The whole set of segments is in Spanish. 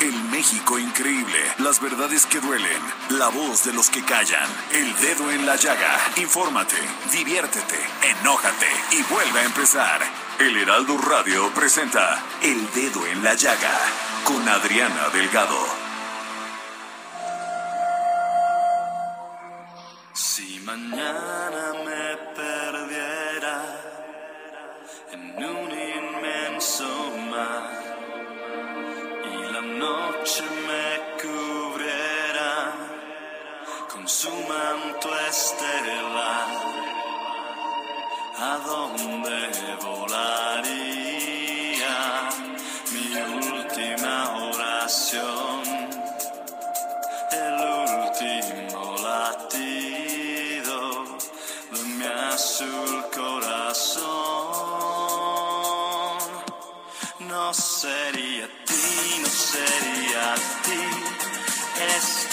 El México increíble, las verdades que duelen, la voz de los que callan, el dedo en la llaga. Infórmate, diviértete, enójate y vuelve a empezar. El Heraldo Radio presenta El Dedo en la Llaga con Adriana Delgado. Si mañana me perdiera en un inmenso mar noche me cubriera con su manto estelar, ¿a dónde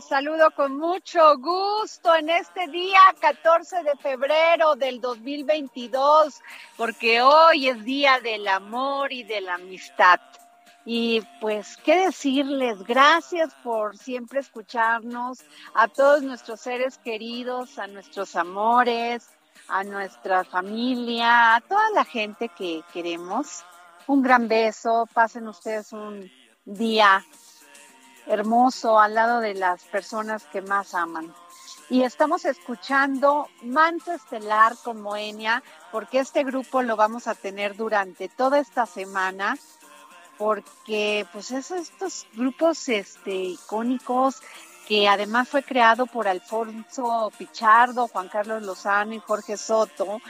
Saludo con mucho gusto en este día 14 de febrero del 2022, porque hoy es día del amor y de la amistad. Y pues, ¿qué decirles? Gracias por siempre escucharnos, a todos nuestros seres queridos, a nuestros amores, a nuestra familia, a toda la gente que queremos. Un gran beso, pasen ustedes un día hermoso al lado de las personas que más aman. Y estamos escuchando Manto Estelar con Moenia, porque este grupo lo vamos a tener durante toda esta semana, porque pues es estos grupos este, icónicos que además fue creado por Alfonso Pichardo, Juan Carlos Lozano y Jorge Soto,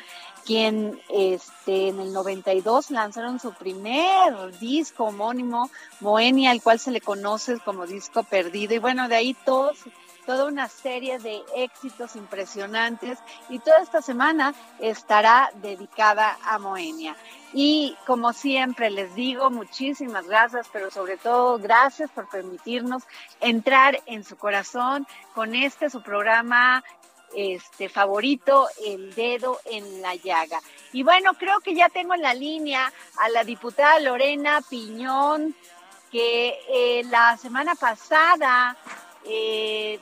quien este, en el 92 lanzaron su primer disco homónimo, Moenia, el cual se le conoce como disco perdido. Y bueno, de ahí todos, toda una serie de éxitos impresionantes. Y toda esta semana estará dedicada a Moenia. Y como siempre les digo, muchísimas gracias, pero sobre todo gracias por permitirnos entrar en su corazón con este su programa este favorito, el dedo en la llaga. Y bueno, creo que ya tengo en la línea a la diputada Lorena Piñón, que eh, la semana pasada eh,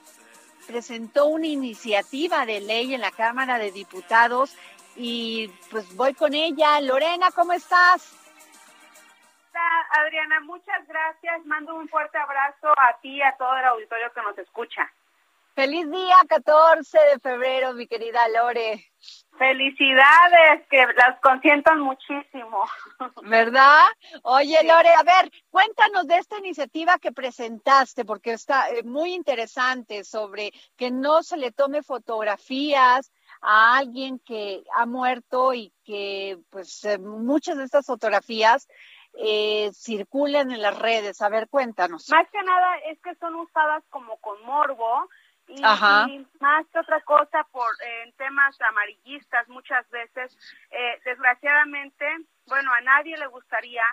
presentó una iniciativa de ley en la Cámara de Diputados y pues voy con ella. Lorena, ¿cómo estás? Adriana, muchas gracias. Mando un fuerte abrazo a ti y a todo el auditorio que nos escucha. Feliz día 14 de febrero, mi querida Lore. Felicidades, que las consientan muchísimo. ¿Verdad? Oye, Lore, a ver, cuéntanos de esta iniciativa que presentaste, porque está eh, muy interesante sobre que no se le tome fotografías a alguien que ha muerto y que pues eh, muchas de estas fotografías eh, circulan en las redes. A ver, cuéntanos. Más que nada es que son usadas como con morbo y, más que otra cosa por en temas amarillistas muchas veces. Eh, desgraciadamente, bueno, a nadie le gustaría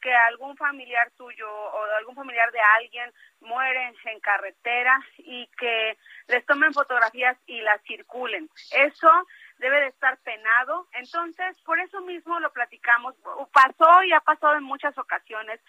que algún familiar tuyo o algún familiar de alguien muere en carretera y que les tomen fotografías y las circulen. Eso debe de estar penado. Entonces, por eso mismo lo platicamos. Pasó y ha pasado en muchas ocasiones.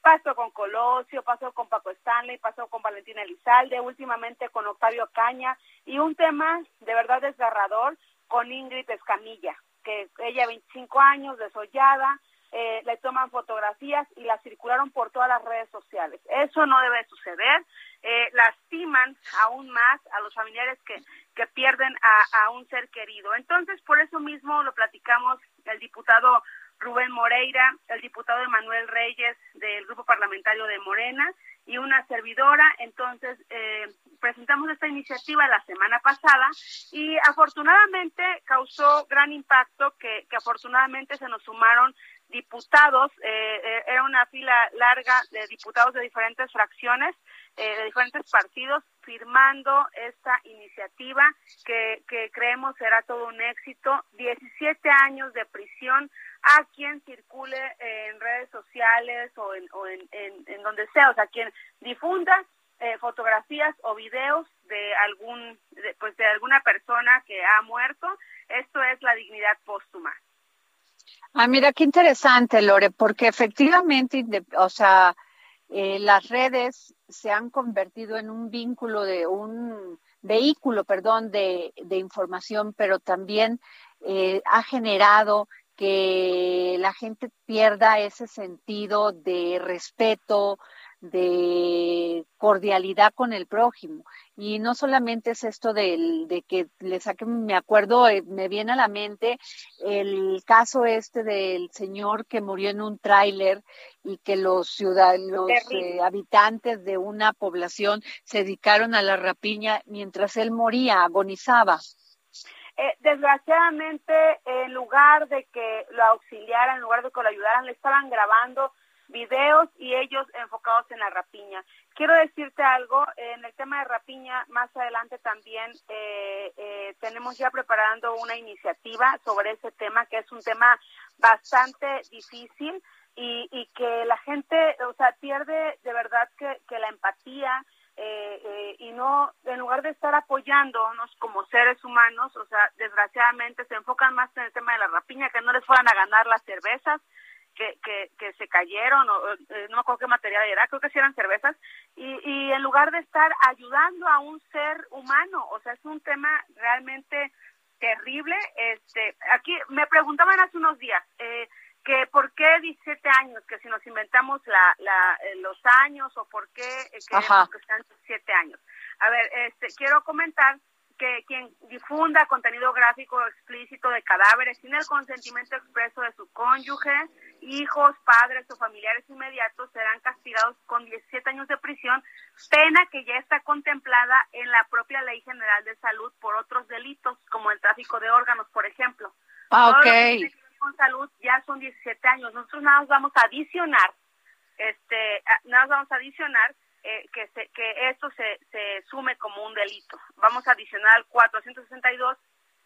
Pasó con Colosio, pasó con Paco Stanley, pasó con Valentina Elizalde, últimamente con Octavio Caña y un tema de verdad desgarrador con Ingrid Escamilla, que ella 25 años, desollada, eh, le toman fotografías y las circularon por todas las redes sociales. Eso no debe suceder. Eh, lastiman aún más a los familiares que, que pierden a, a un ser querido. Entonces, por eso mismo lo platicamos el diputado Rubén Moreira, el diputado Emanuel Reyes del Grupo Parlamentario de Morena y una servidora. Entonces, eh, presentamos esta iniciativa la semana pasada y afortunadamente causó gran impacto que, que afortunadamente se nos sumaron diputados, eh, eh, era una fila larga de diputados de diferentes fracciones, eh, de diferentes partidos, firmando esta iniciativa que, creemos será todo un éxito. 17 años de prisión a quien circule en redes sociales o en, o en, en, donde sea, o sea, quien difunda fotografías o videos de algún, pues de alguna persona que ha muerto. Esto es la dignidad póstuma. Ah, mira, qué interesante, Lore, porque efectivamente, o sea, eh, las redes se han convertido en un vínculo de un vehículo, perdón, de, información, pero también eh, ha generado que la gente pierda ese sentido de respeto, de cordialidad con el prójimo. Y no solamente es esto de, de que le saquen, me acuerdo, eh, me viene a la mente el caso este del señor que murió en un tráiler y que los ciudadanos, eh, habitantes de una población se dedicaron a la rapiña mientras él moría, agonizaba. Eh, desgraciadamente, en lugar de que lo auxiliaran, en lugar de que lo ayudaran, le estaban grabando videos y ellos enfocados en la rapiña. Quiero decirte algo, en el tema de rapiña, más adelante también eh, eh, tenemos ya preparando una iniciativa sobre ese tema, que es un tema bastante difícil y, y que la gente, o sea, pierde de verdad que, que la empatía, eh, eh, y no, en lugar de estar apoyándonos como seres humanos, o sea, desgraciadamente se enfocan más en el tema de la rapiña, que no les fueran a ganar las cervezas, que, que, se cayeron, o, eh, no me acuerdo qué material era, creo que sí eran cervezas, y, y en lugar de estar ayudando a un ser humano, o sea, es un tema realmente terrible. Este, aquí me preguntaban hace unos días eh, que por qué 17 años, que si nos inventamos la, la, eh, los años o por qué eh, queremos que sean 17 años. A ver, este, quiero comentar que quien difunda contenido gráfico explícito de cadáveres sin el consentimiento expreso de su cónyuge, hijos, padres o familiares inmediatos serán castigados con 17 años de prisión, pena que ya está contemplada en la propia Ley General de Salud por otros delitos, como el tráfico de órganos, por ejemplo. Ah, ok. Con salud ya son 17 años. Nosotros nada más vamos a adicionar, este, nada más vamos a adicionar eh, que, se, que esto se, se sume como un delito. Vamos a adicionar al 462,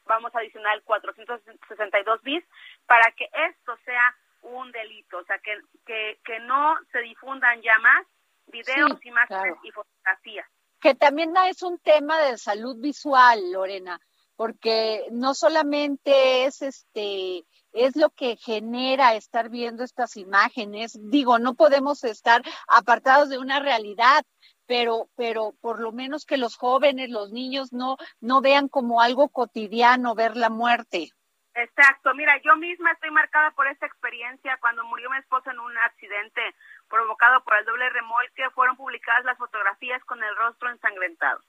vamos a adicionar al 462 bis para que esto sea un delito, o sea, que, que, que no se difundan ya más videos, y imágenes y fotografías. Que también es un tema de salud visual, Lorena, porque no solamente es este es lo que genera estar viendo estas imágenes. Digo, no podemos estar apartados de una realidad, pero, pero por lo menos que los jóvenes, los niños no, no vean como algo cotidiano ver la muerte. Exacto, mira, yo misma estoy marcada por esta experiencia cuando murió mi esposa en un accidente provocado por el doble remolque, fueron publicadas las fotografías con el rostro ensangrentado.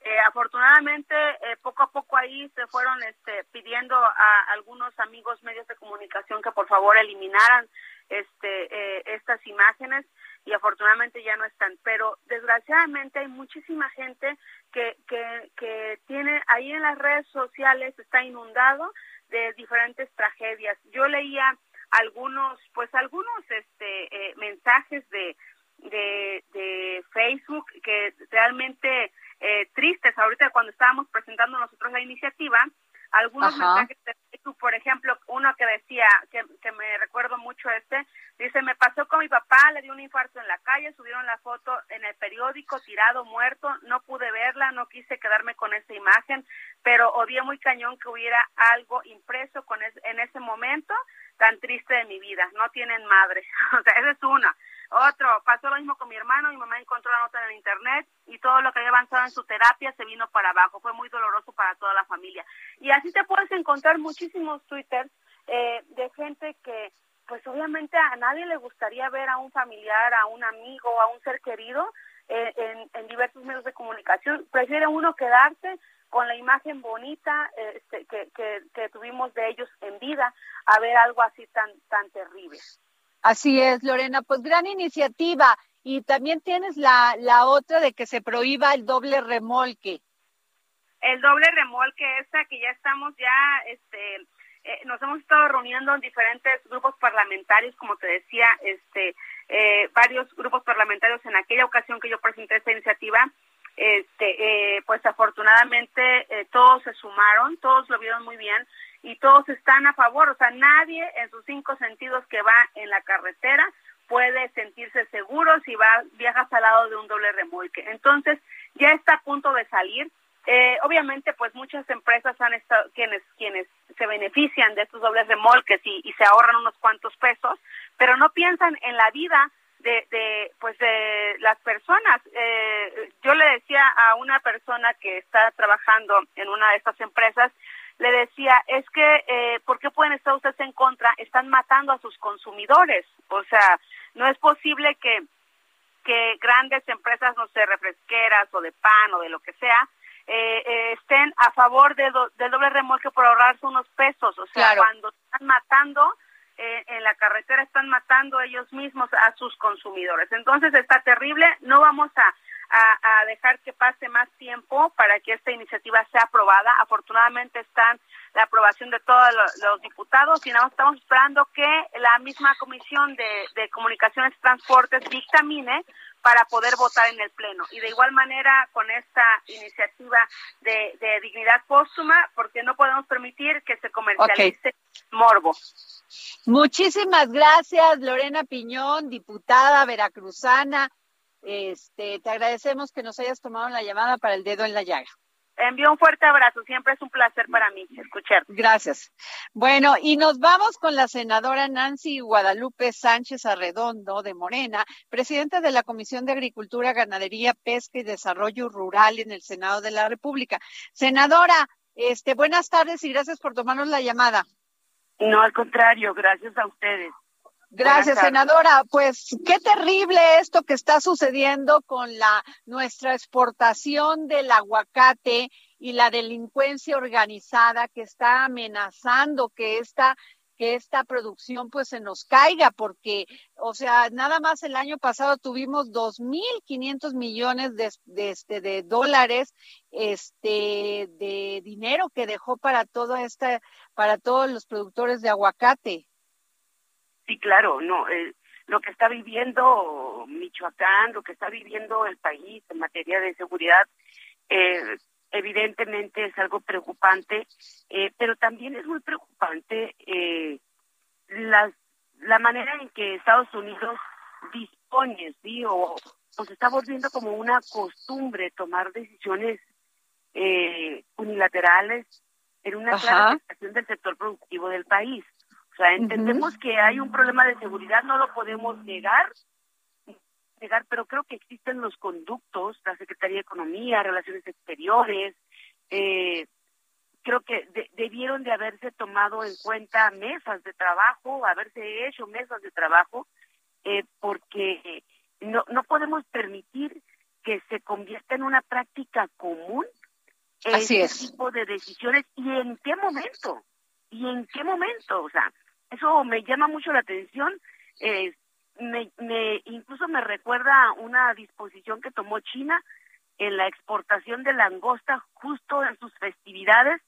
Eh, afortunadamente, eh, poco a poco ahí se fueron este, pidiendo a algunos amigos medios de comunicación que por favor eliminaran este eh, estas imágenes y afortunadamente ya no están. Pero desgraciadamente hay muchísima gente que, que, que tiene ahí en las redes sociales, está inundado de diferentes tragedias. Yo leía algunos, pues algunos este, eh, mensajes de, de, de, Facebook que realmente eh, tristes. Ahorita cuando estábamos presentando nosotros la iniciativa, algunos mensajes de Facebook, por ejemplo, uno que decía, que, que me recuerdo mucho este, dice, me pasó con mi papá, le dio un infarto en la calle, subieron la foto en el periódico, tirado, muerto, no pude verla, no quise quedarme con esa imagen, pero odié muy cañón que hubiera algo impreso con en ese momento tan triste de mi vida, no tienen madre, o sea, esa es una. Otro, pasó lo mismo con mi hermano, mi mamá encontró la nota en el internet y todo lo que había avanzado en su terapia se vino para abajo, fue muy doloroso para toda la familia. Y así te puedes encontrar muchísimos Twitter eh, de gente que pues obviamente a nadie le gustaría ver a un familiar, a un amigo, a un ser querido eh, en, en diversos medios de comunicación. Prefiere uno quedarse con la imagen bonita este, que, que, que, tuvimos de ellos en vida a ver algo así tan, tan terrible. Así es, Lorena, pues gran iniciativa. Y también tienes la, la otra de que se prohíba el doble remolque. El doble remolque, esa que ya estamos ya, este, eh, nos hemos estado reuniendo en diferentes grupos parlamentarios, como te decía, este, eh, varios grupos parlamentarios en aquella ocasión que yo presenté esta iniciativa, este, eh, pues afortunadamente todos se sumaron, todos lo vieron muy bien y todos están a favor, o sea, nadie en sus cinco sentidos que va en la carretera puede sentirse seguro si va viajas al lado de un doble remolque. Entonces, ya está a punto de salir. Eh, obviamente, pues muchas empresas han estado, quienes, quienes se benefician de estos dobles remolques y, y se ahorran unos cuantos pesos, pero no piensan en la vida de, de pues de las personas. Eh, yo le decía a una persona que está trabajando en una de estas empresas, le decía, es que, eh, ¿por qué pueden estar ustedes en contra? Están matando a sus consumidores. O sea, no es posible que, que grandes empresas, no sé, refresqueras o de pan o de lo que sea, eh, eh, estén a favor de del doble remolque por ahorrarse unos pesos. O sea, cuando están matando eh, en la carretera, están matando ellos mismos a sus consumidores. Entonces está terrible. No vamos a a, dejar que pase más tiempo para que esta iniciativa sea aprobada. Afortunadamente están la aprobación de todos los, diputados y nada estamos esperando que la misma Comisión de, de Comunicaciones y Transportes dictamine para poder votar en el Pleno. Y de igual manera con esta iniciativa de, de dignidad póstuma, porque no podemos permitir que se comercialice morbo. Muchísimas gracias, Lorena Piñón, diputada veracruzana. Este, te agradecemos que nos hayas tomado la llamada para el dedo en la llaga. Envío un fuerte abrazo, siempre es un placer para mí escuchar. Gracias. Bueno, y nos vamos con la senadora Nancy Guadalupe Sánchez Arredondo de Morena, presidenta de la Comisión de Agricultura, Ganadería, Pesca y Desarrollo Rural en el Senado de la República. Senadora, este, buenas tardes y gracias por tomarnos la llamada. No, al contrario, gracias a ustedes. Gracias, senadora. Pues qué terrible esto que está sucediendo con la nuestra exportación del aguacate y la delincuencia organizada que está amenazando que esta que esta producción pues se nos caiga porque o sea nada más el año pasado tuvimos dos mil quinientos millones de, de, este, de dólares este de dinero que dejó para todo este para todos los productores de aguacate Sí, claro, no, eh, lo que está viviendo Michoacán, lo que está viviendo el país en materia de seguridad, eh, evidentemente es algo preocupante, eh, pero también es muy preocupante eh, las, la manera en que Estados Unidos dispone, ¿sí? O, se está volviendo como una costumbre tomar decisiones eh, unilaterales en una clasificación del sector productivo del país. O sea, entendemos que hay un problema de seguridad, no lo podemos negar, negar, pero creo que existen los conductos, la Secretaría de Economía, Relaciones Exteriores, eh, creo que debieron de haberse tomado en cuenta mesas de trabajo, haberse hecho mesas de trabajo, eh, porque no, no podemos permitir que se convierta en una práctica común ese tipo de decisiones. Y en qué momento y en qué momento, o sea, eso me llama mucho la atención eh, me, me, incluso me recuerda una disposición que tomó China en la exportación de langosta justo en sus festividades,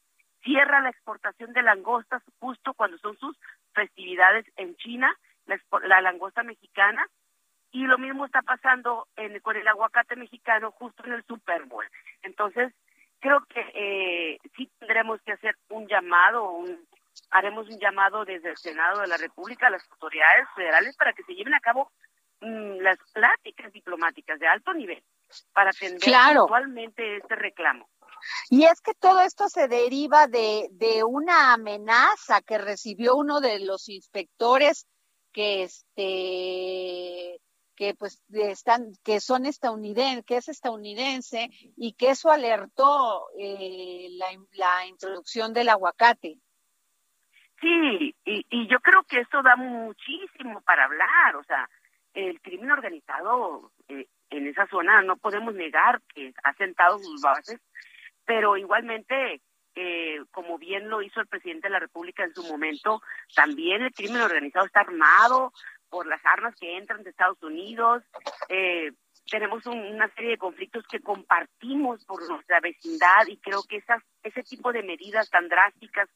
cierra la exportación de langostas justo cuando son sus festividades en China, la, langosta mexicana, y lo mismo está pasando en, con el aguacate mexicano justo en el Super Bowl. Entonces, creo que eh, sí tendremos que hacer un llamado, un, haremos un llamado desde el Senado de la República a las autoridades federales para que se lleven a cabo mm, las pláticas diplomáticas de alto nivel para atender actualmente este reclamo. Y es que todo esto se deriva de, de una amenaza que recibió uno de los inspectores que este que pues están que son estadounidenses que es estadounidense y que eso alertó eh, la, la introducción del aguacate sí y, y yo creo que esto da muchísimo para hablar o sea el crimen organizado eh, en esa zona no podemos negar que ha sentado sus bases, pero igualmente, eh, como bien lo hizo el presidente de la República en su momento, también el crimen organizado está armado por las armas que entran de Estados Unidos. Eh, tenemos una serie de conflictos que compartimos por nuestra vecindad y creo que esas, ese tipo de medidas tan drásticas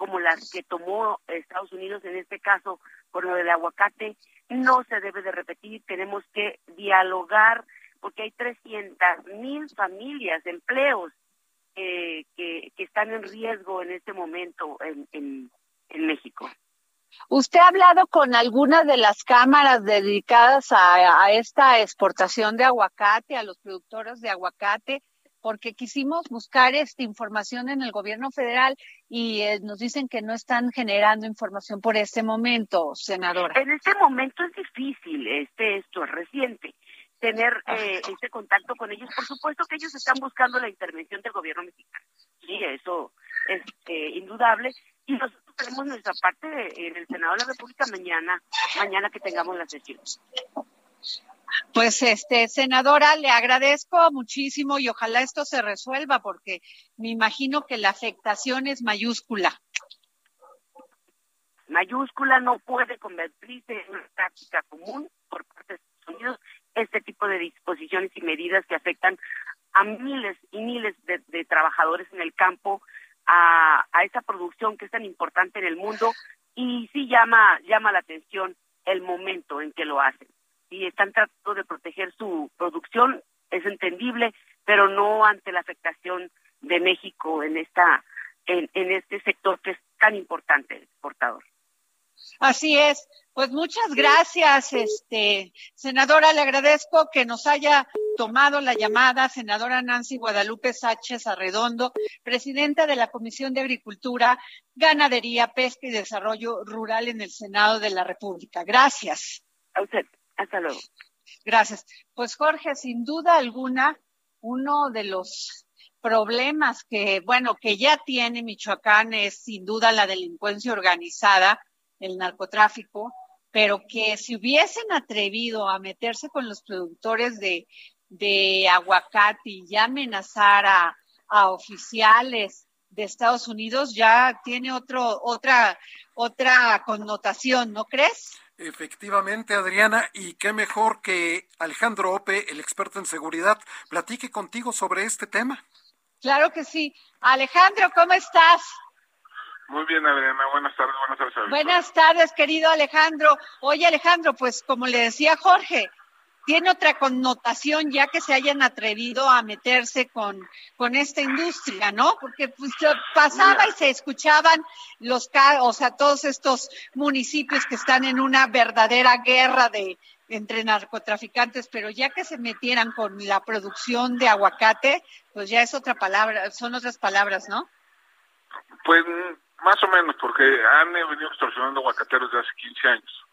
como las que tomó Estados Unidos en este caso con lo del aguacate, no se debe de repetir, tenemos que dialogar porque hay 300 mil familias, empleos eh, que, están en riesgo en este momento en, en, en México. ¿Usted ha hablado con alguna de las cámaras dedicadas a, a, esta exportación de aguacate, a los productores de aguacate? Porque quisimos buscar esta información en el gobierno federal y eh, nos dicen que no están generando información por este momento, senadora. En este momento es difícil, este esto es reciente tener eh, este contacto con ellos. Por supuesto que ellos están buscando la intervención del gobierno mexicano. Sí, eso es eh, indudable. Y nosotros tenemos nuestra parte en el Senado de la República mañana, mañana que tengamos la sesión. Pues este senadora, le agradezco muchísimo y ojalá esto se resuelva porque me imagino que la afectación es mayúscula. Mayúscula no puede convertirse en una práctica común por parte de Estados Unidos este tipo de disposiciones y medidas que afectan a miles y miles de, trabajadores en el campo, a, a esa producción que es tan importante en el mundo y sí llama llama la atención el momento en que lo hacen y están tratando de proteger su producción, es entendible, pero no ante la afectación de México en esta en, en este sector que es tan importante, el exportador. Así es. Pues muchas gracias, este senadora. Le agradezco que nos haya tomado la llamada, senadora Nancy Guadalupe Sánchez Arredondo, presidenta de la Comisión de Agricultura, Ganadería, Pesca y Desarrollo Rural en el Senado de la República. Gracias. A usted. Hasta luego. Gracias. Pues Jorge, sin duda alguna, uno de los problemas que, bueno, que ya tiene Michoacán es sin duda la delincuencia organizada, el narcotráfico, pero que si hubiesen atrevido a meterse con los productores de, de aguacate y amenazar a, a oficiales de Estados Unidos, ya tiene otro, otra, otra connotación, ¿no crees? Efectivamente, Adriana, y qué mejor que Alejandro Ope, el experto en seguridad, platique contigo sobre este tema. Claro que sí. Alejandro, ¿cómo estás? Muy bien, Adriana. Buenas tardes. Buenas tardes. Buenas tardes, querido Alejandro. Oye, Alejandro, pues como le decía Jorge, tiene otra connotación ya que se hayan atrevido a meterse con, con esta industria, ¿no? Porque pues, pasaba y se escuchaban los, o sea, todos estos municipios que están en una verdadera guerra de entre narcotraficantes, pero ya que se metieran con la producción de aguacate, pues ya es otra palabra, son otras palabras, ¿no? Pues más o menos, porque han venido extorsionando aguacateros desde hace 15 años.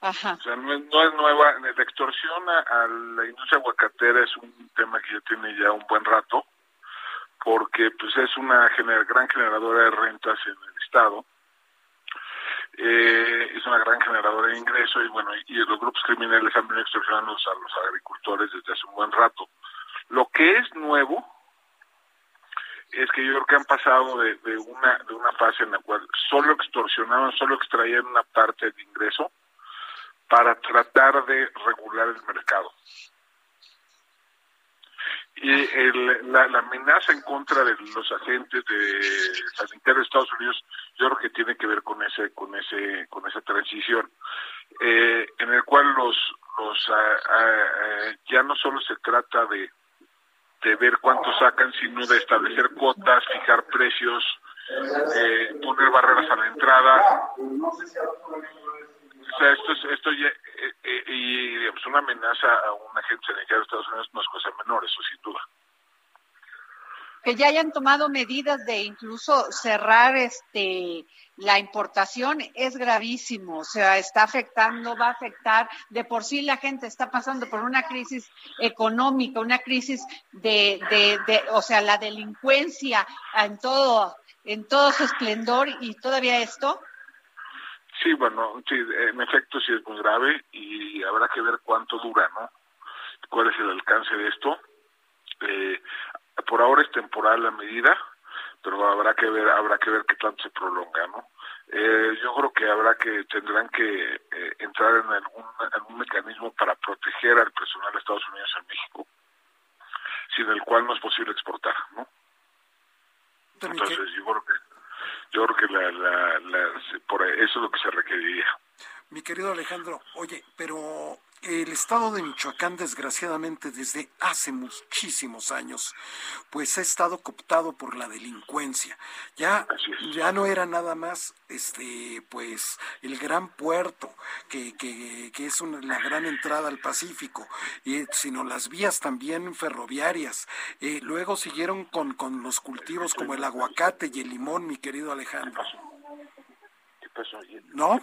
O sea, no es, nueva. La extorsión a, la industria aguacatera es un tema que ya tiene ya un buen rato, porque pues es una gran generadora de rentas en el Estado. Eh, es una gran generadora de ingresos y bueno, y, los grupos criminales han venido extorsionando a los agricultores desde hace un buen rato. Lo que es nuevo es que yo creo que han pasado de, de una de una fase en la cual solo extorsionaban, solo extraían una parte del ingreso para tratar de regular el mercado. Y el, la, amenaza en contra de los agentes de sanitarios de Estados Unidos, yo creo que tiene que ver con ese, con ese, con esa transición, eh, en el cual los, los, ah, ah, ya no solo se trata de, de ver cuánto sacan, sino de establecer cuotas, fijar precios, eh, poner barreras a la entrada. O sea, esto, es, esto ya, eh, eh, y digamos, una amenaza a un agente sanitario de Estados Unidos no es cosa menor, eso sin duda. Que ya hayan tomado medidas de incluso cerrar este la importación es gravísimo, o sea, está afectando, va a afectar, de por sí la gente está pasando por una crisis económica, una crisis de, de, de o sea, la delincuencia en todo, en todo su esplendor y todavía esto. Sí, bueno, sí, en efecto sí es muy grave y habrá que ver cuánto dura, ¿no? ¿Cuál es el alcance de esto? Eh, por ahora es temporal la medida, pero habrá que ver, habrá que ver qué tanto se prolonga, ¿no? Eh, yo creo que habrá que tendrán que eh, entrar en algún, algún mecanismo para proteger al personal de Estados Unidos en México, sin el cual no es posible exportar, ¿no? Entonces yo creo que yo creo que la, la, la, por eso es lo que se requeriría. Mi querido Alejandro, oye, pero el estado de Michoacán, desgraciadamente, desde hace muchísimos años, pues ha estado cooptado por la delincuencia. Ya, ya no era nada más, este, pues, el gran puerto, que, que, que es una, la gran entrada al Pacífico, y, sino las vías también ferroviarias. Eh, luego siguieron con, con los cultivos como el aguacate y el limón, mi querido Alejandro. ¿Qué pasó? ¿No?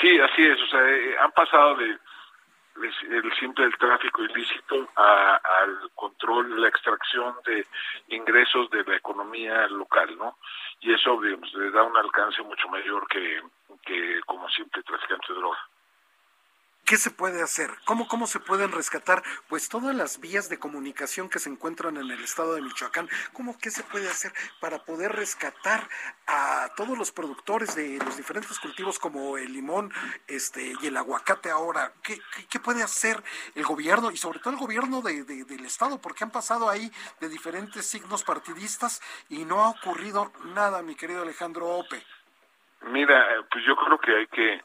Sí, así es, o sea, eh, han pasado de el simple del tráfico ilícito al control, la extracción de ingresos de la economía local, ¿no? Y eso digamos, le da un alcance mucho mayor que, que como simple traficante de droga. ¿Qué se puede hacer? ¿Cómo, ¿Cómo se pueden rescatar pues todas las vías de comunicación que se encuentran en el estado de Michoacán? ¿Cómo qué se puede hacer para poder rescatar a todos los productores de los diferentes cultivos como el limón este, y el aguacate ahora? ¿Qué, qué, puede hacer el gobierno y sobre todo el gobierno de, del estado? Porque han pasado ahí de diferentes signos partidistas y no ha ocurrido nada, mi querido Alejandro Ope. Mira, pues yo creo que hay que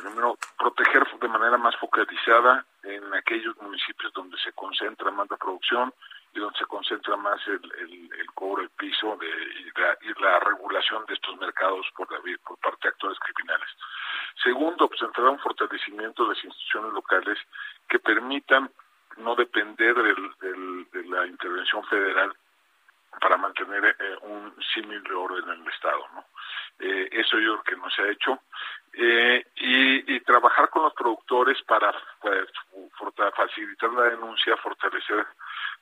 primero proteger de manera más focalizada en aquellos municipios donde se concentra más la producción y donde se concentra más el, el, cobro del piso de, y, la, regulación de estos mercados por, la, por parte de actores criminales. Segundo, pues entrar un fortalecimiento de las instituciones locales que permitan no depender del, de la intervención federal para mantener eh, un símil de orden en el Estado. ¿no? Eh, eso yo creo que no se ha hecho. Eh, y, trabajar con los productores para pues, facilitar la denuncia, fortalecer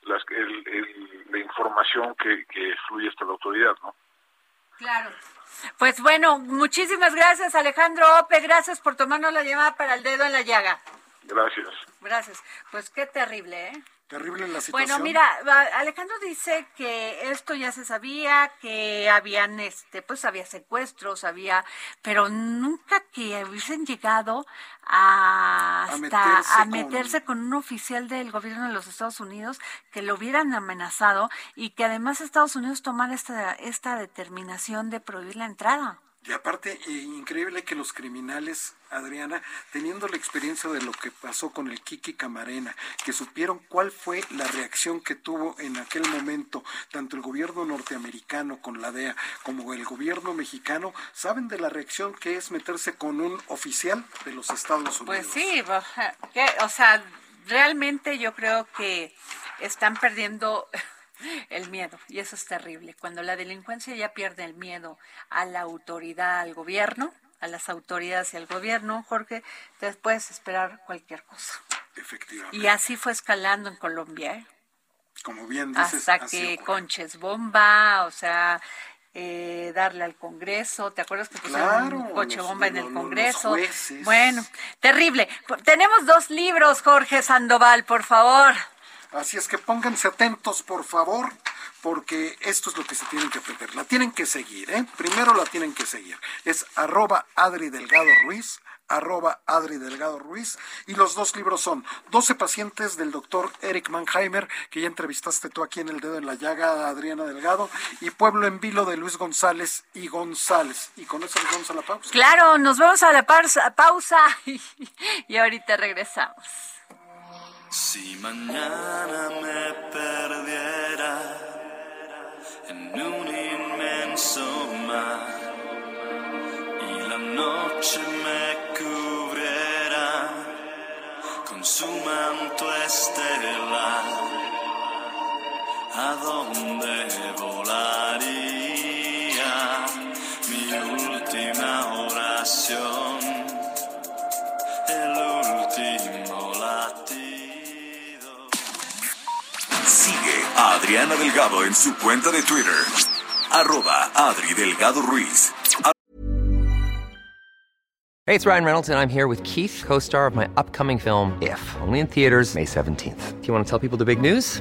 las, la información que, que fluye hasta la autoridad, ¿no? Claro. Pues bueno, muchísimas gracias Alejandro Ope, gracias por tomarnos la llamada para el dedo en la llaga. Gracias. Gracias. Pues qué terrible, ¿eh? Terrible la situación. Bueno, mira, Alejandro dice que esto ya se sabía, que habían, este, pues había secuestros, había, pero nunca que hubiesen llegado a, hasta a meterse, con... un oficial del gobierno de los Estados Unidos que lo hubieran amenazado y que además Estados Unidos tomara esta, esta determinación de prohibir la entrada. Y aparte, eh, increíble que los criminales, Adriana, teniendo la experiencia de lo que pasó con el Kiki Camarena, que supieron cuál fue la reacción que tuvo en aquel momento tanto el gobierno norteamericano con la DEA como el gobierno mexicano, saben de la reacción que es meterse con un oficial de los Estados Unidos. Pues sí, o sea, realmente yo creo que están perdiendo el miedo, y eso es terrible. Cuando la delincuencia ya pierde el miedo a la autoridad, al gobierno, a las autoridades y al gobierno, Jorge, te puedes esperar cualquier cosa. Efectivamente. Y así fue escalando en Colombia, ¿eh? Como bien dices. Hasta que Conches Bomba, o sea, eh, darle al Congreso. ¿Te acuerdas que pusieron un coche bomba en el Congreso? bueno, terrible. Tenemos dos libros, Jorge Sandoval, por favor. Así es que pónganse atentos, por favor, porque esto es lo que se tienen que aprender. La tienen que seguir, ¿eh? Primero la tienen que seguir. Es arroba Adri Delgado Ruiz, arroba Adri Delgado Ruiz. Y los dos libros son 12 pacientes del doctor Eric Mannheimer, que ya entrevistaste tú aquí en El Dedo en la Llaga, Adriana Delgado, y Pueblo en Vilo de Luis González y González. Y con eso nos vamos a la pausa. Claro, nos vamos a la pausa, y, ahorita regresamos. Si mañana me perdiera en un inmenso mar y la noche me cubriera con su manto estelar, ¿a dónde volaría mi última oración? A Adriana Delgado en su cuenta de Twitter arroba Adri Delgado Ruiz. Hey, it's Ryan Reynolds, and I'm here with Keith, co star of my upcoming film, If, only in theaters, May 17th. Do you want to tell people the big news?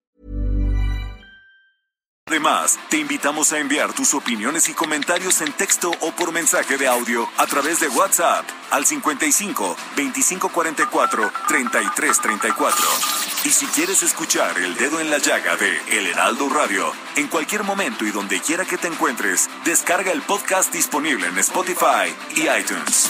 Además, te invitamos a enviar tus opiniones y comentarios en texto o por mensaje de audio a través de WhatsApp al 55 2544 3334. Y si quieres escuchar El Dedo en la Llaga de El Heraldo Radio, en cualquier momento y donde quiera que te encuentres, descarga el podcast disponible en Spotify y iTunes.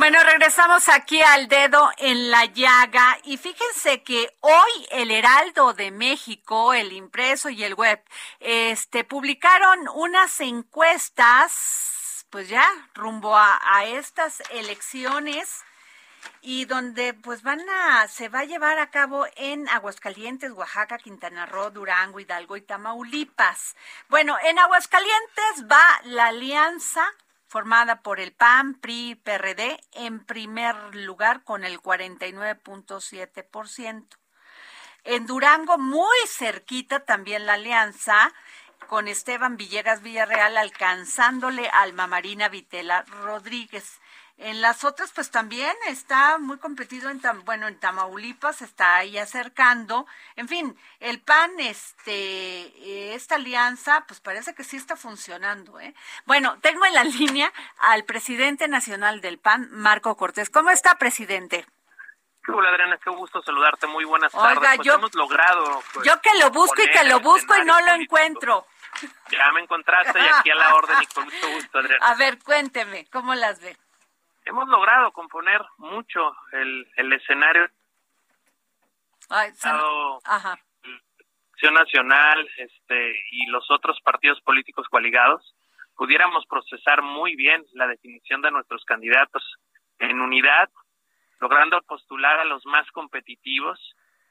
bueno, regresamos aquí al dedo en la llaga y fíjense que hoy el Heraldo de México, el impreso y el web, este publicaron unas encuestas, pues ya rumbo a, a estas elecciones y donde pues van a se va a llevar a cabo en Aguascalientes, Oaxaca, Quintana Roo, Durango, Hidalgo y Tamaulipas. Bueno, en Aguascalientes va la alianza formada por el PAN, PRI, PRD, en primer lugar con el 49.7%. En Durango, muy cerquita también la alianza con Esteban Villegas Villarreal alcanzándole al Mamarina Vitela Rodríguez. En las otras, pues también está muy competido en, bueno, en Tamaulipas está ahí acercando. En fin, el PAN, este, esta alianza, pues parece que sí está funcionando, ¿eh? Bueno, tengo en la línea al presidente nacional del PAN, Marco Cortés. ¿Cómo está, presidente? Hola Adriana, qué gusto saludarte. Muy buenas tardes. Oiga, pues yo, hemos logrado. Pues, yo que lo busco y que lo busco y no lo encuentro. Ya me encontraste y aquí a la orden y con mucho gusto, Adriana. A ver, cuénteme, ¿cómo las ve? Hemos logrado componer mucho el, el escenario. Ay, Ajá. Acción Nacional este, y los otros partidos políticos coaligados pudiéramos procesar muy bien la definición de nuestros candidatos en unidad, logrando postular a los más competitivos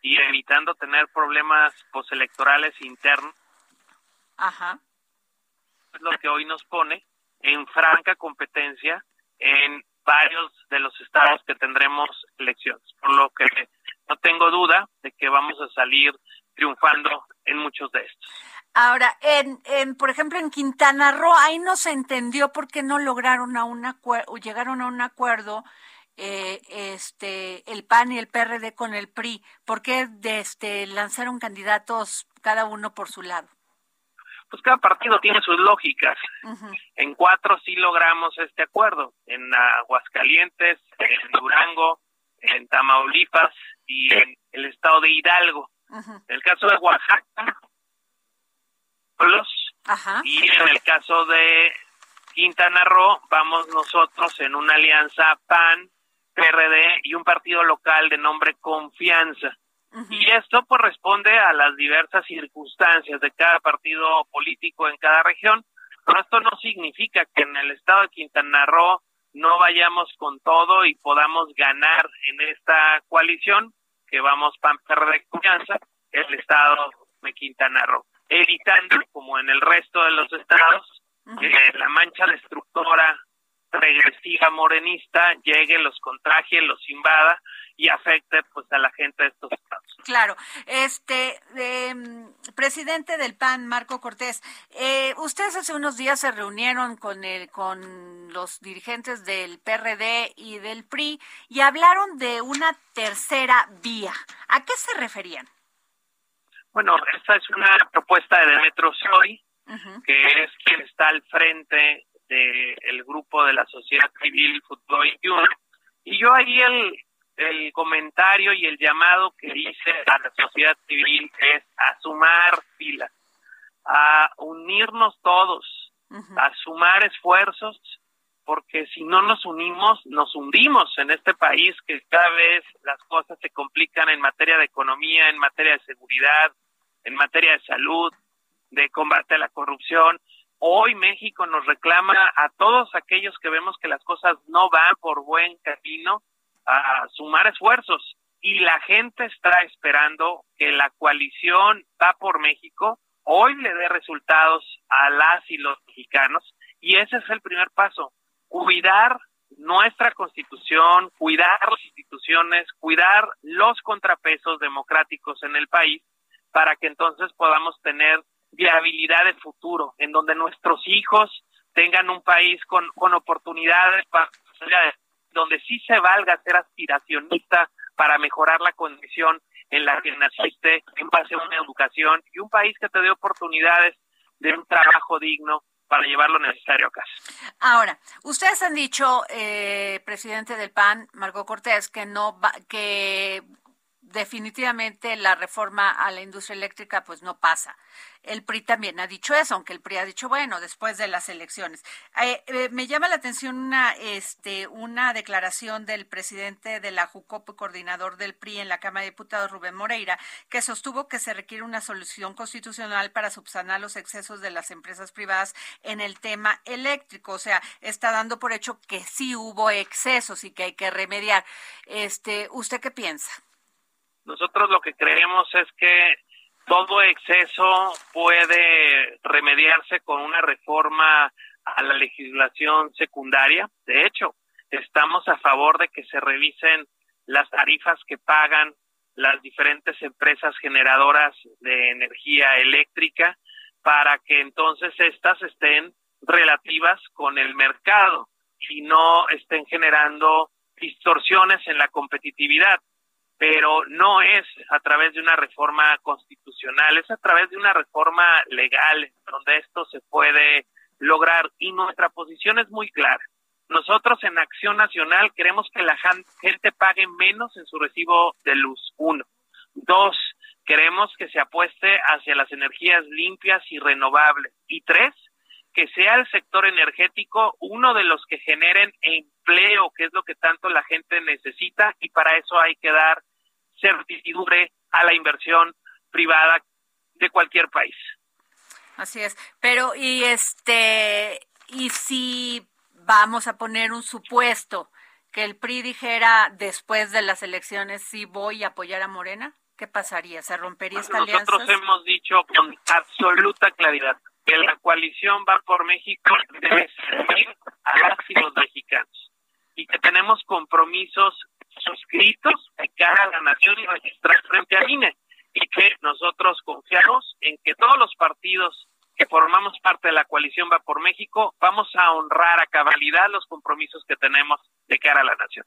y evitando tener problemas postelectorales internos. Ajá. Es lo que hoy nos pone en franca competencia en varios de los estados que tendremos elecciones, por lo que no tengo duda de que vamos a salir triunfando en muchos de estos. Ahora, en, en, por ejemplo, en Quintana Roo, ahí no se entendió por qué no lograron a un acuerdo, llegaron a un acuerdo eh, este, el PAN y el PRD con el PRI, ¿por qué este, lanzaron candidatos cada uno por su lado? Pues cada partido tiene sus lógicas. En cuatro sí logramos este acuerdo, en Aguascalientes, en Durango, en Tamaulipas y en el estado de Hidalgo. En el caso de Oaxaca, los, y en el caso de Quintana Roo, vamos nosotros en una alianza PAN, PRD y un partido local de nombre Confianza. Y esto pues responde a las diversas circunstancias de cada partido político en cada región, Pero esto no significa que en el estado de Quintana Roo no vayamos con todo y podamos ganar en esta coalición que vamos para perder confianza el estado de Quintana Roo, evitando, como en el resto de los estados, la mancha destructora regresiva morenista llegue, los contagie, los invada y afecte pues a la gente de estos estados. Claro, este presidente del PAN, Marco Cortés, eh, ustedes hace unos días se reunieron con el con los dirigentes del PRD y del PRI y hablaron de una tercera vía. ¿A qué se referían? Bueno, esta es una propuesta de Demetrio Soy, que es quien está al frente del grupo de la sociedad civil Fútbol 21. Y yo ahí el, el comentario y el llamado que hice a la sociedad civil es a sumar filas, a unirnos todos, a sumar esfuerzos, porque si no nos unimos, nos hundimos en este país que cada vez las cosas se complican en materia de economía, en materia de seguridad, en materia de salud, de combate a la corrupción. Hoy México nos reclama a todos aquellos que vemos que las cosas no van por buen camino a sumar esfuerzos. Y la gente está esperando que la coalición va por México hoy le dé resultados a las y los mexicanos y ese es el primer paso, cuidar nuestra constitución, cuidar las instituciones, cuidar los contrapesos democráticos en el país para que entonces podamos tener viabilidad de futuro, en donde nuestros hijos tengan un país con, con oportunidades donde sí se valga ser aspiracionista para mejorar la condición en la que naciste en base a una educación y un país que te dé oportunidades de un trabajo digno para llevar lo necesario a casa. Ahora, ustedes han dicho, eh, presidente del PAN, Marco Cortés, que no va, que definitivamente la reforma a la industria eléctrica pues no pasa. El PRI también ha dicho eso, aunque el PRI ha dicho, bueno, después de las elecciones. Eh, eh, me llama la atención una, este, una declaración del presidente de la JUCOP, coordinador del PRI en la Cámara de Diputados, Rubén Moreira, que sostuvo que se requiere una solución constitucional para subsanar los excesos de las empresas privadas en el tema eléctrico. O sea, está dando por hecho que sí hubo excesos y que hay que remediar. Este, ¿Usted qué piensa? Nosotros lo que creemos es que todo exceso puede remediarse con una reforma a la legislación secundaria. De hecho, estamos a favor de que se revisen las tarifas que pagan las diferentes empresas generadoras de energía eléctrica para que entonces estas estén relativas con el mercado y no estén generando distorsiones en la competitividad pero no es a través de una reforma constitucional, es a través de una reforma legal donde esto se puede lograr y nuestra posición es muy clara. Nosotros en Acción Nacional queremos que la gente pague menos en su recibo de luz, uno. Dos, queremos que se apueste hacia las energías limpias y renovables. Y tres, que sea el sector energético uno de los que generen empleo, que es lo que tanto la gente necesita, y para eso hay que dar certidumbre a la inversión privada de cualquier país. Así es. Pero y este y si vamos a poner un supuesto que el PRI dijera después de las elecciones si voy a apoyar a Morena, ¿qué pasaría? ¿Se rompería esta alianza? Nosotros hemos dicho con absoluta claridad que la coalición va por México debe servir a las y los mexicanos y que tenemos compromisos suscritos de cara a la nación y registrar frente a INE y que nosotros confiamos en que todos los partidos que formamos parte de la coalición Va por México, vamos a honrar a cabalidad los compromisos que tenemos de cara a la nación.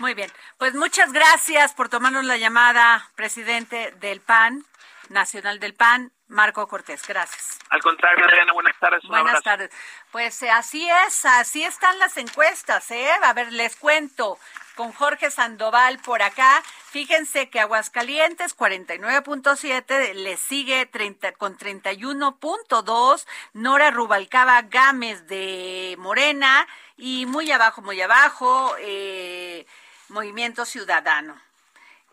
Muy bien, pues muchas gracias por tomarnos la llamada, presidente del PAN, Nacional del PAN, Marco Cortés. Gracias. Al contrario, Adriana, buenas tardes. buenas tardes. Pues eh, así es, así están las encuestas, ¿eh? A ver, les cuento con Jorge Sandoval por acá. Fíjense que Aguascalientes 49.7 le sigue 30, con 31.2 Nora Rubalcaba Gámez de Morena y muy abajo, muy abajo, eh, Movimiento Ciudadano.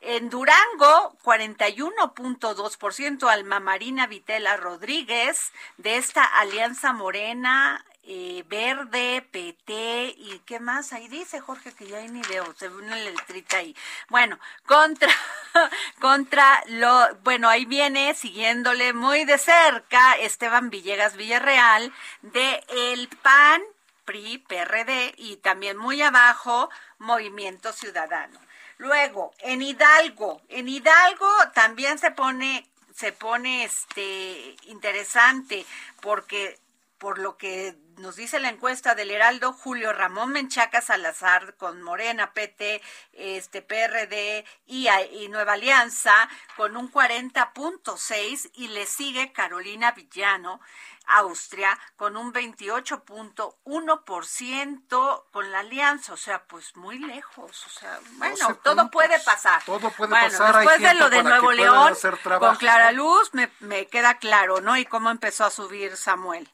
En Durango, 41.2%, Alma Marina Vitela Rodríguez, de esta Alianza Morena, eh, verde, PT y qué más ahí dice Jorge que ya hay ni veo, se ve una letrita ahí. Bueno, contra, contra lo, bueno, ahí viene siguiéndole muy de cerca Esteban Villegas Villarreal de El PAN, PRI, PRD y también muy abajo Movimiento Ciudadano. Luego, en Hidalgo, en Hidalgo también se pone se pone este interesante porque por lo que nos dice la encuesta del Heraldo, Julio Ramón Menchaca Salazar con Morena, PT, este PRD y, y Nueva Alianza con un 40.6 y le sigue Carolina Villano Austria con un 28.1% con la alianza, o sea, pues muy lejos, o sea, bueno, todo puede pasar. Todo puede pasar. Después de lo de Nuevo León, con Clara Luz me, me queda claro, ¿no? Y cómo empezó a subir Samuel.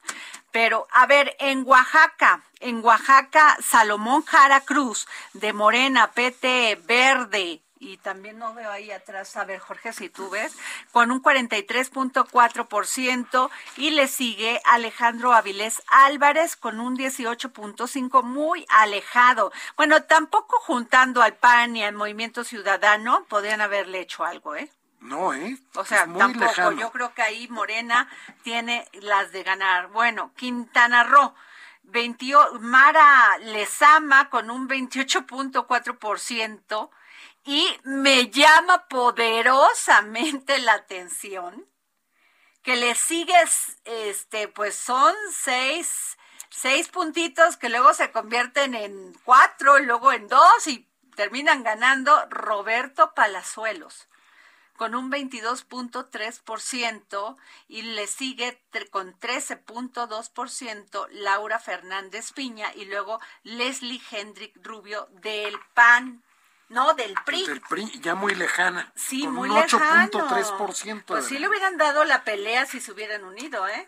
Pero, a ver, en Oaxaca, en Oaxaca, Salomón Jara Cruz, de Morena, PT, Verde, y también no veo ahí atrás, a ver Jorge, si tú ves, con un 43.4% y le sigue Alejandro Avilés Álvarez con un 18.5% muy alejado. Bueno, tampoco juntando al PAN y al Movimiento Ciudadano podrían haberle hecho algo, ¿eh? No, ¿eh? O sea, tampoco. Yo creo que ahí Morena tiene las de ganar. Bueno, Quintana Roo. 20, Mara Lezama con un 28.4% y me llama poderosamente la atención que le sigues, este, pues son seis, seis puntitos que luego se convierten en cuatro, y luego en dos y terminan ganando Roberto Palazuelos con un 22.3% y le sigue con 13.2% Laura Fernández Piña y luego Leslie Hendrick Rubio del PAN no, del PRI. Del PRI, ya muy lejana. Sí, con muy un 8.3%. Pues sí le hubieran dado la pelea si se hubieran unido, ¿eh?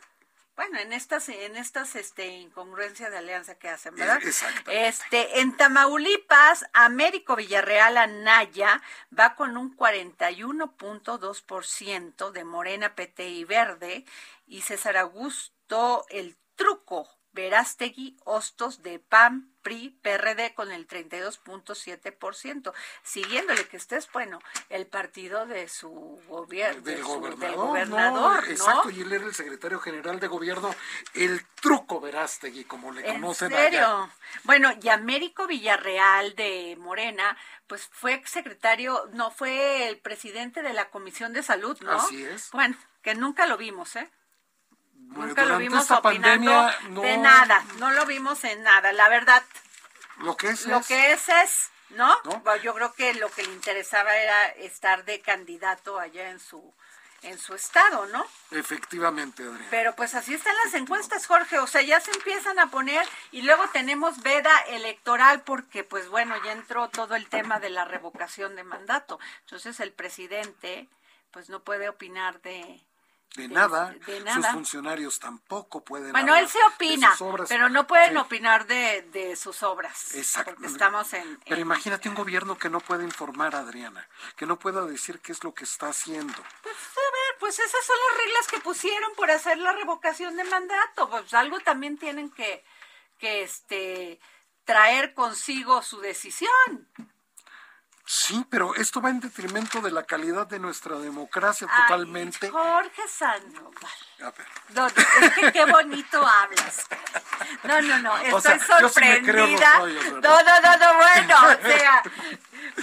Bueno, en estas, en estas este, incongruencias de alianza que hacen, ¿verdad? Exacto. Este, en Tamaulipas, Américo Villarreal Anaya va con un 41.2% de Morena, PT y Verde, y César Augusto, el truco, Verástegui, Hostos de PAM, PRI, PRD con el 32.7%, siguiéndole que este es, bueno, el partido de su gobierno, del, gobernador, Exacto, y él era el secretario general de gobierno, el truco Verástegui, como le conocen ¿En serio? Bueno, y Américo Villarreal de Morena, pues fue secretario, no, fue el presidente de la Comisión de Salud, ¿no? Así es. Bueno, que nunca lo vimos, ¿eh? Nunca lo vimos esta pandemia, de nada, no lo vimos en nada, la verdad. Lo que es Lo que es es, ¿no? yo creo que lo que le interesaba era estar de candidato allá en su en su estado, ¿no? Efectivamente, Adrián. Pero pues así están las encuestas, Jorge, o sea, ya se empiezan a poner y luego tenemos veda electoral porque pues bueno, ya entró todo el tema de la revocación de mandato. Entonces el presidente pues no puede opinar de de nada, sus funcionarios tampoco pueden. Bueno, él se opina, pero no pueden opinar de, sus obras. Exacto. estamos en, Pero imagínate un gobierno que no puede informar, Adriana, que no pueda decir qué es lo que está haciendo. Pues a ver, pues esas son las reglas que pusieron por hacer la revocación de mandato. Pues algo también tienen que, que este, traer consigo su decisión. Sí, pero esto va en detrimento de la calidad de nuestra democracia totalmente. Jorge Sandoval. No, es que qué bonito hablas. No, no, no, estoy sorprendida. no, no, no, no, bueno, o sea,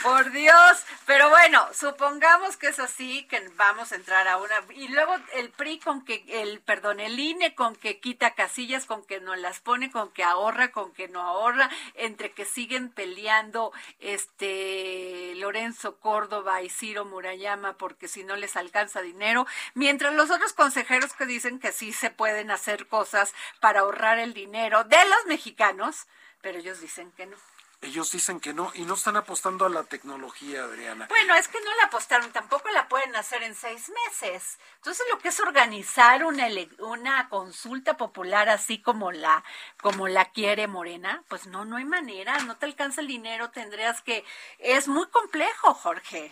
por Dios. Pero bueno, supongamos que es así, que vamos a entrar a una. Y luego el PRI con que, el, perdón, el INE con que quita casillas, con que no las pone, con que ahorra, con que no ahorra, entre que siguen peleando este Lorenzo Córdoba y Ciro Murayama porque si no les alcanza dinero, mientras los otros consejeros que dicen que sí se pueden hacer cosas para ahorrar el dinero de los mexicanos, pero ellos dicen que no. Ellos dicen que no y no están apostando a la tecnología, Adriana. Bueno, es que no la apostaron, tampoco la pueden hacer en seis meses. Entonces, lo que es organizar una, una consulta popular así como la, como la quiere Morena, pues no, no hay manera, no te alcanza el dinero, tendrías que... Es muy complejo, Jorge.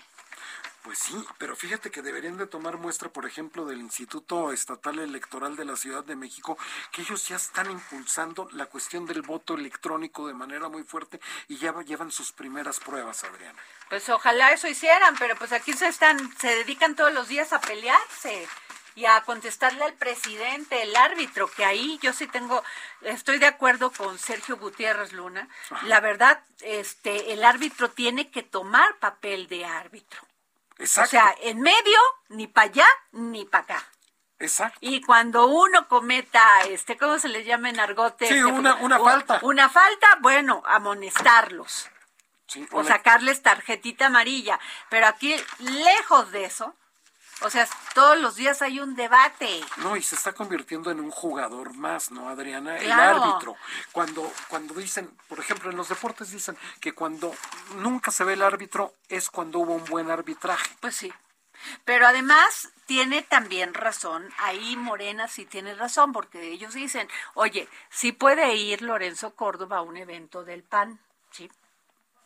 Pues sí, pero fíjate que deberían de tomar muestra, por ejemplo, del Instituto Estatal Electoral de la Ciudad de México, que ellos ya están impulsando la cuestión del voto electrónico de manera muy fuerte y ya llevan sus primeras pruebas, Adriana. Pues ojalá eso hicieran, pero pues aquí se están, se dedican todos los días a pelearse y a contestarle al presidente, el árbitro, que ahí yo sí tengo, estoy de acuerdo con Sergio Gutiérrez Luna. La verdad, este, el árbitro tiene que tomar papel de árbitro. O sea, en medio, ni para allá, ni para acá. Exacto. Y cuando uno cometa, este, ¿cómo se les llama en argote? Sí, este, una, una falta. Una falta, bueno, amonestarlos. Sí, o sacarles tarjetita amarilla. Pero aquí, lejos de eso, o sea, todos los días hay un debate. No, y se está convirtiendo en un jugador más, ¿no, Adriana? El árbitro. Cuando, cuando dicen, por ejemplo, en los deportes dicen que cuando nunca se ve el árbitro es cuando hubo un buen arbitraje. Pues sí. Pero además tiene también razón, ahí Morena sí tiene razón, porque ellos dicen, oye, sí puede ir Lorenzo Córdoba a un evento del PAN, sí,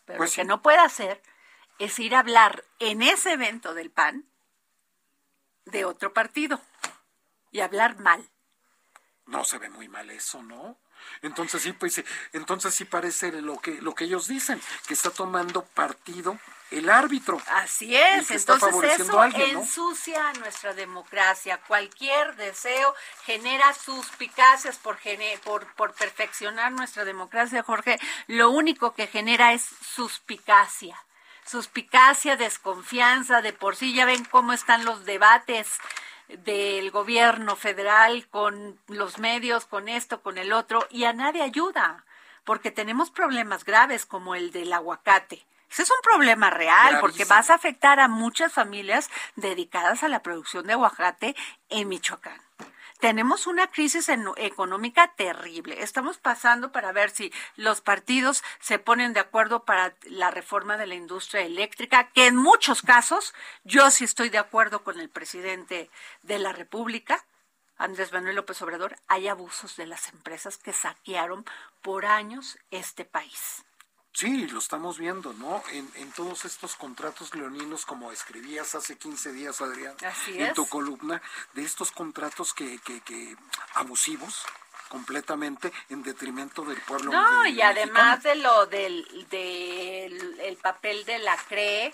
pero pues lo que no puede hacer es ir a hablar en ese evento del PAN de otro partido y hablar mal. No se ve muy mal eso, ¿no? Entonces sí, pues entonces sí parece lo que lo que ellos dicen, que está tomando partido el árbitro. Así es, entonces eso ensucia nuestra democracia. Cualquier deseo genera suspicacias por, por, por perfeccionar nuestra democracia, Jorge. Lo único que genera es suspicacia suspicacia, desconfianza, de por sí ya ven cómo están los debates del gobierno federal con los medios, con esto, con el otro, y a nadie ayuda, porque tenemos problemas graves como el del aguacate. Ese es un problema real, porque vas a afectar a muchas familias dedicadas a la producción de aguacate en Michoacán tenemos una crisis económica terrible. Estamos pasando para ver si los partidos se ponen de acuerdo para la reforma de la industria eléctrica, que en muchos casos yo sí estoy de acuerdo con el presidente de la República. Andrés Manuel López Obrador, hay abusos de las empresas que saquearon por años este país. Sí, lo estamos viendo, ¿no? En, en, todos estos contratos leoninos, como escribías hace 15 días, Adrián, en tu columna, de estos contratos que, que, que abusivos, completamente en detrimento del pueblo. No, y además de lo del, del el papel de la CRE,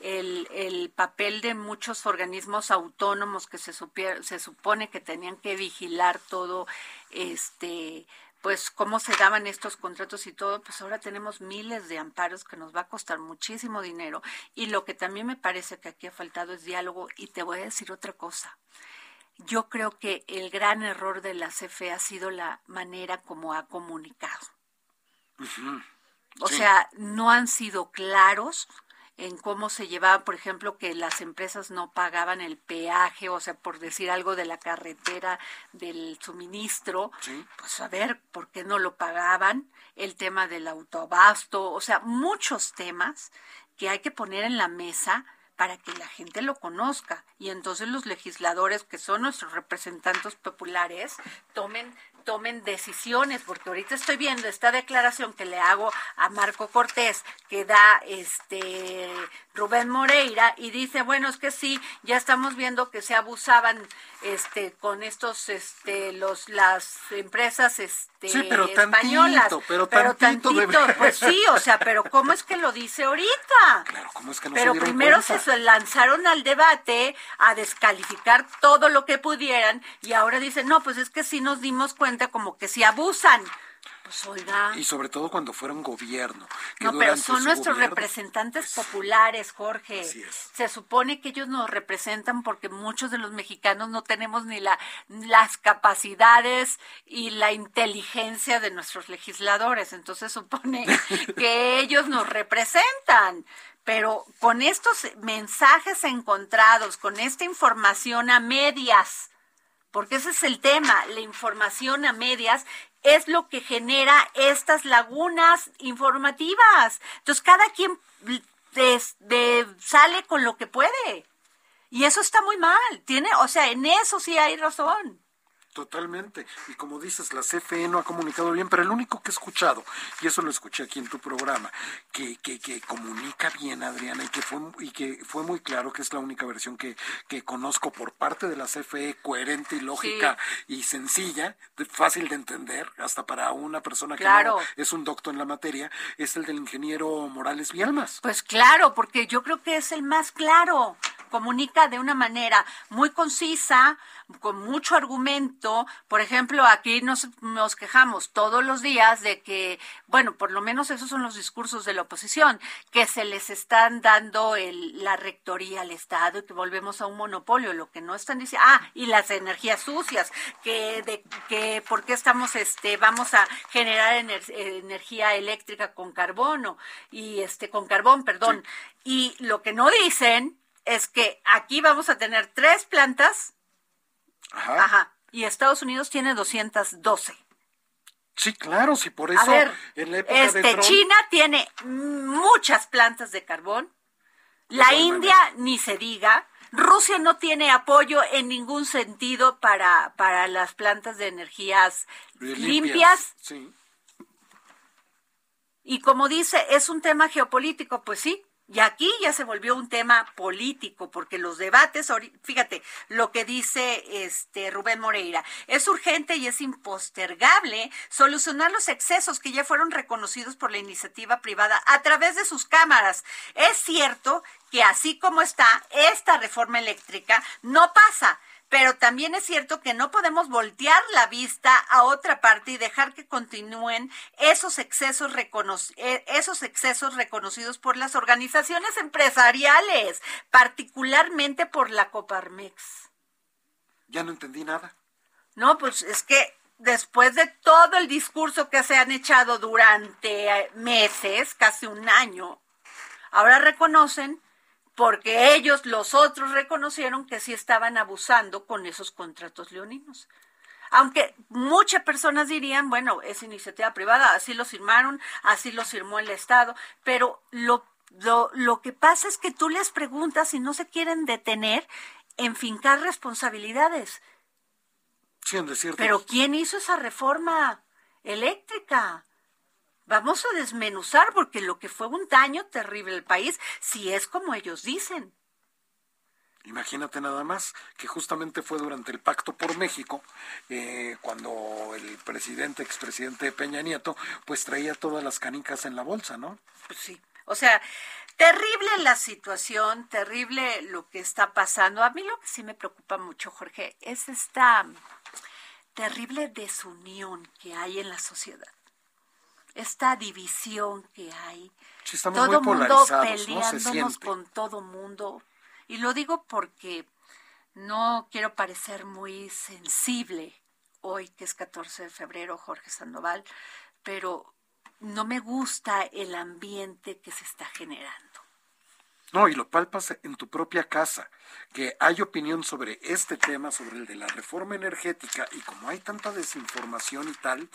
el, el, papel de muchos organismos autónomos que se, se supone que tenían que vigilar todo este pues cómo se daban estos contratos y todo, pues ahora tenemos miles de amparos que nos va a costar muchísimo dinero y lo que también me parece que aquí ha faltado es diálogo y te voy a decir otra cosa. Yo creo que el gran error de la CFE ha sido la manera como ha comunicado. O sea, no han sido claros en cómo se llevaba, por ejemplo, que las empresas no pagaban el peaje, o sea, por decir algo de la carretera del suministro, pues a ver, ¿por qué no lo pagaban? El tema del autobasto, o sea, muchos temas que hay que poner en la mesa para que la gente lo conozca y entonces los legisladores que son nuestros representantes populares tomen tomen decisiones, porque ahorita estoy viendo esta declaración que le hago a Marco Cortés, que da este Rubén Moreira, y dice, bueno, es que sí, ya estamos viendo que se abusaban este con estos este los las empresas este pero españolas pero, tantito, pues sí o sea pero cómo es que lo dice ahorita claro cómo es que no pero primero se lanzaron al debate a descalificar todo lo que pudieran y ahora dicen no pues es que sí nos dimos cuenta como que si abusan pues, y sobre todo cuando fueron gobierno. no, pero son nuestros representantes pues, populares, Jorge. Se supone que ellos nos representan porque muchos de los mexicanos no tenemos ni la, las capacidades y la inteligencia de nuestros legisladores. Entonces supone que ellos nos representan pero con estos mensajes encontrados, con esta información a medias, porque ese es el tema, la información a medias es lo que genera estas lagunas informativas. Entonces, cada quien sale con lo que puede. Y eso está muy mal. Tiene, o sea, en eso sí hay razón. Totalmente. Y como dices, la CFE no ha comunicado bien, pero el único que he escuchado, y eso lo escuché aquí en tu programa, que, que, que comunica bien, Adriana, y que, fue, y que fue muy claro que es la única versión que, que conozco por parte de la CFE, coherente y lógica y sencilla, fácil de entender, hasta para una persona que no es un doctor en la materia, es el del ingeniero Morales Vielmas. Pues claro, porque yo creo que es el más claro. Comunica de una manera muy concisa, con mucho argumento. Por ejemplo, aquí nos, nos quejamos todos los días de que, bueno, por lo menos esos son los discursos de la oposición, que se les están dando el, la rectoría al Estado y que volvemos a un monopolio. Lo que no están diciendo, ah, y las energías sucias, que de que por qué estamos, este, vamos a generar energía eléctrica con carbono y este, con carbón, perdón. Y lo que no dicen es que aquí vamos a tener tres plantas Ajá. Y Estados Unidos tiene 212. Sí, claro, sí, por eso en la época este, China tiene muchas plantas de carbón. La India ni se diga. Rusia no tiene apoyo en ningún sentido para, para las plantas de energías limpias. Sí. Y como dice, es un tema geopolítico, pues sí, y aquí ya se volvió un tema político, porque los debates, fíjate lo que dice este Rubén Moreira, es urgente y es impostergable solucionar los excesos que ya fueron reconocidos por la iniciativa privada a través de sus cámaras. Es cierto que así como está esta reforma eléctrica, no pasa pero también es cierto que no podemos voltear la vista a otra parte y dejar que continúen esos excesos, eh, esos excesos reconocidos por las organizaciones empresariales, particularmente por la Coparmex. Ya no entendí nada. No, pues es que después de todo el discurso que se han echado durante eh, meses, casi un año, ahora reconocen porque ellos, los otros, reconocieron que sí estaban abusando con esos contratos leoninos. Aunque muchas personas dirían, bueno, es iniciativa privada, así lo firmaron, así lo firmó el Estado, pero lo, lo, lo que pasa es que tú les preguntas si no se quieren detener en fincar responsabilidades. Sí, en Pero ¿quién hizo esa reforma eléctrica? Vamos a desmenuzar porque lo que fue un daño terrible al país, si es como ellos dicen. Imagínate nada más que justamente fue durante el Pacto por México, eh, cuando el presidente, expresidente Peña Nieto, pues traía todas las canicas en la bolsa, ¿no? Pues sí. O sea, terrible la situación, terrible lo que está pasando. A mí lo que sí me preocupa mucho, Jorge, es esta terrible desunión que hay en la sociedad esta división que hay. todo mundo peleándonos con todo mundo. Y lo digo porque no quiero parecer muy sensible hoy, que es 14 de febrero, Jorge Sandoval, pero no me gusta el ambiente que se está generando. No, y lo palpas en tu propia casa, que hay opinión sobre este tema, sobre el de la reforma energética, y como hay tanta desinformación y tal,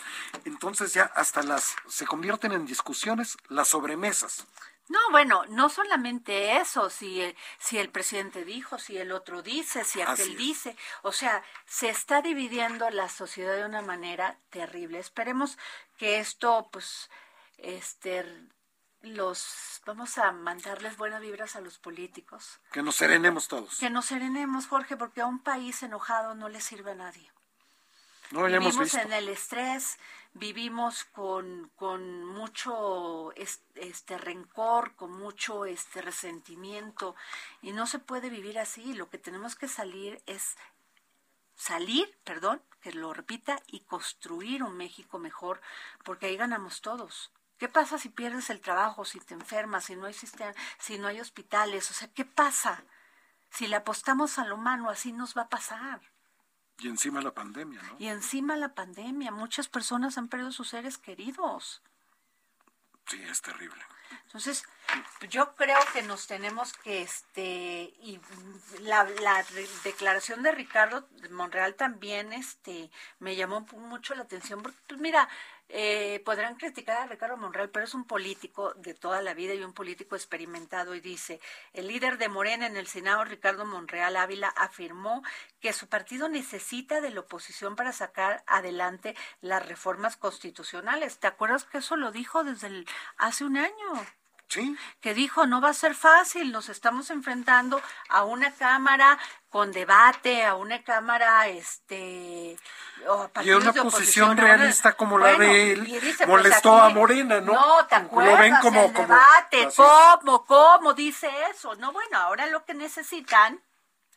entonces ya hasta las se convierten en discusiones las sobremesas. No, bueno, no solamente eso, si el, si el presidente dijo, si el otro dice, si aquel dice, o sea, se está dividiendo la sociedad de una manera terrible. Esperemos que esto, pues, este, los vamos a mandarles buenas vibras a los políticos. Que nos serenemos todos. Que nos serenemos, Jorge, porque a un país enojado no le sirve a nadie. No, vivimos en el estrés, vivimos con, con mucho este rencor, con mucho este resentimiento y no se puede vivir así. Lo que tenemos que salir es salir, perdón, que lo repita y construir un México mejor, porque ahí ganamos todos. ¿Qué pasa si pierdes el trabajo, si te enfermas, si no hay si no hay hospitales? O sea, ¿qué pasa? Si le apostamos a lo humano, así nos va a pasar. Y encima la pandemia, ¿no? Y encima la pandemia. Muchas personas han perdido sus seres queridos. Sí, es terrible. Entonces, yo creo que nos tenemos que, este, y la, la declaración de Ricardo Monreal también, este, me llamó mucho la atención, porque, pues mira, eh, podrán criticar a Ricardo Monreal, pero es un político de toda la vida y un político experimentado. Y dice, el líder de Morena en el Senado, Ricardo Monreal Ávila, afirmó que su partido necesita de la oposición para sacar adelante las reformas constitucionales. ¿Te acuerdas que eso lo dijo desde hace un año? Que dijo no va a ser fácil, nos estamos enfrentando a una cámara con debate, a una cámara este y una posición realista como la de él pues, molestó a Morena, ¿no? No, te acuerdas, lo ven como, el debate, cómo, cómo dice eso. No, bueno, ahora lo que necesitan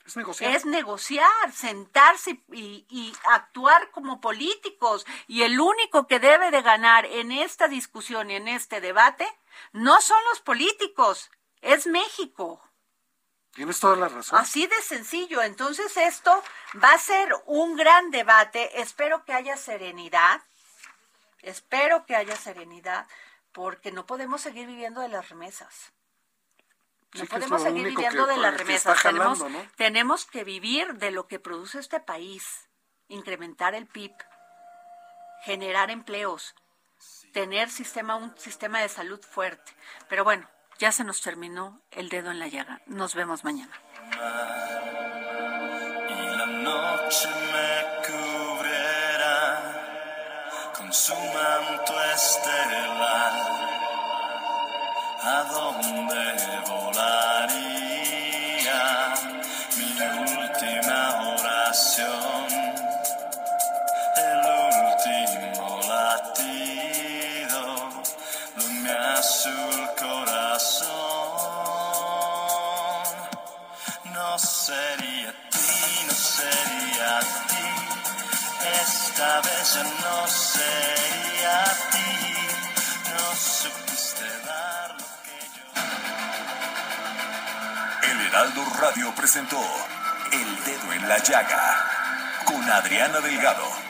es negociar. Es negociar, sentarse y, y, actuar como políticos. Y el único que debe de ganar en esta discusión y en este debate no son los políticos, es México. Tienes toda la razón. Así de sencillo. Entonces esto va a ser un gran debate. Espero que haya serenidad. Espero que haya serenidad porque no podemos seguir viviendo de las remesas. No podemos seguir viviendo de las remesas. tenemos, tenemos que vivir de lo que produce este país. Incrementar el PIB. Generar empleos tener sistema, un sistema de salud fuerte. Pero bueno, ya se nos terminó el dedo en la llaga. Nos vemos mañana. Y la noche me cubrirá con su manto estelar. ¿A dónde volaría Esta vez no sería ti. No supiste dar lo que yo. El Heraldo Radio presentó El Dedo en la Llaga con Adriana Delgado.